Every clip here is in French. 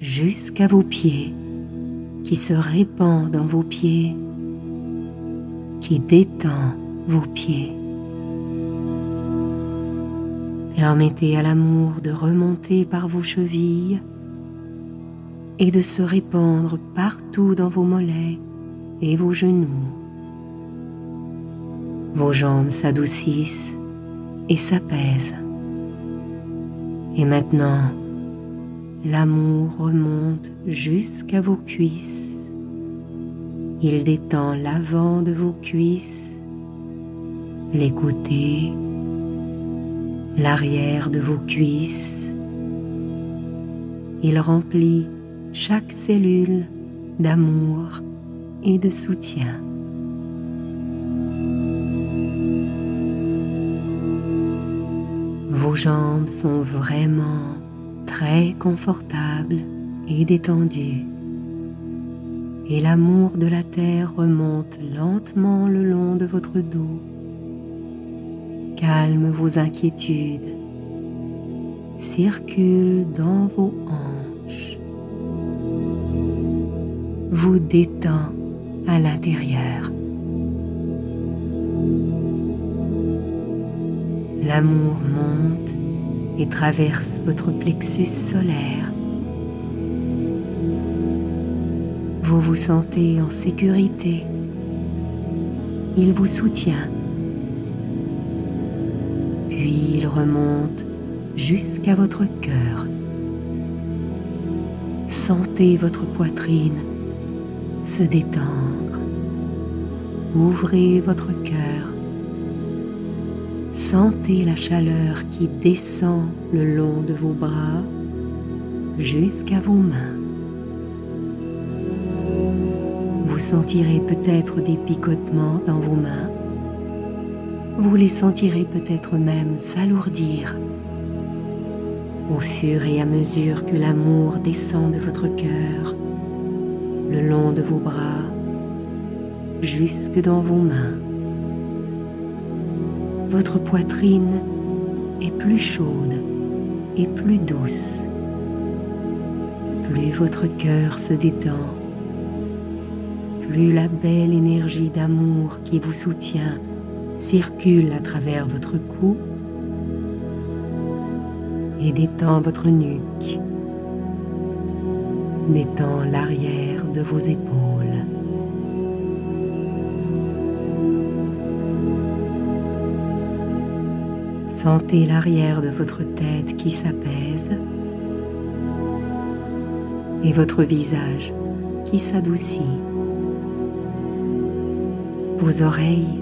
jusqu'à vos pieds, qui se répand dans vos pieds, qui détend vos pieds. Permettez à l'amour de remonter par vos chevilles et de se répandre partout dans vos mollets et vos genoux. Vos jambes s'adoucissent et s'apaisent. Et maintenant, l'amour remonte jusqu'à vos cuisses. Il détend l'avant de vos cuisses, les côtés, l'arrière de vos cuisses. Il remplit chaque cellule d'amour et de soutien. Vos jambes sont vraiment très confortables et détendues. Et l'amour de la terre remonte lentement le long de votre dos. Calme vos inquiétudes. Circule dans vos hanches. Vous détend à l'intérieur. L'amour monte et traverse votre plexus solaire. Vous vous sentez en sécurité. Il vous soutient. Puis il remonte jusqu'à votre cœur. Sentez votre poitrine se détendre. Ouvrez votre cœur Sentez la chaleur qui descend le long de vos bras jusqu'à vos mains. Vous sentirez peut-être des picotements dans vos mains. Vous les sentirez peut-être même s'alourdir au fur et à mesure que l'amour descend de votre cœur, le long de vos bras, jusque dans vos mains votre poitrine est plus chaude et plus douce. Plus votre cœur se détend, plus la belle énergie d'amour qui vous soutient circule à travers votre cou et détend votre nuque, détend l'arrière de vos épaules. Sentez l'arrière de votre tête qui s'apaise et votre visage qui s'adoucit. Vos oreilles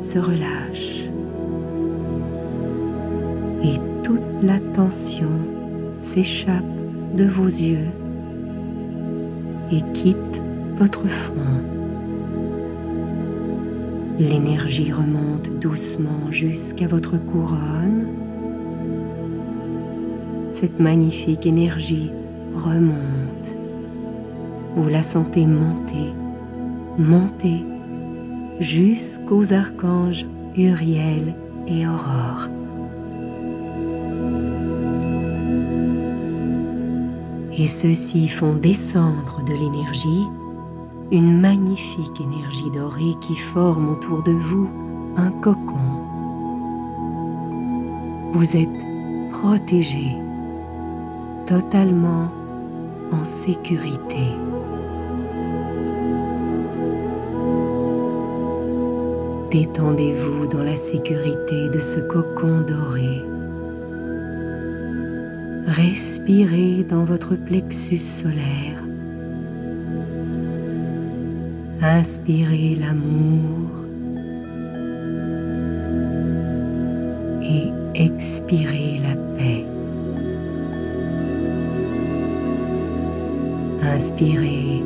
se relâchent et toute la tension s'échappe de vos yeux et quitte votre front. L'énergie remonte doucement jusqu'à votre couronne. Cette magnifique énergie remonte. Vous la sentez monter, monter jusqu'aux archanges Uriel et Aurore. Et ceux-ci font descendre de l'énergie une magnifique énergie dorée qui forme autour de vous un cocon. Vous êtes protégé, totalement en sécurité. Détendez-vous dans la sécurité de ce cocon doré. Respirez dans votre plexus solaire Inspirez l'amour et expirez la paix. Inspirez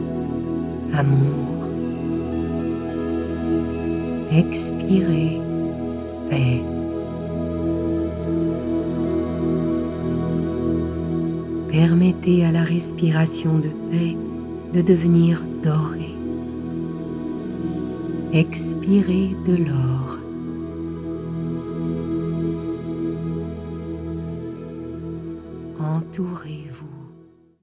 amour. Expirez paix. Permettez à la respiration de paix de devenir dorée expirez de l'or. Entouré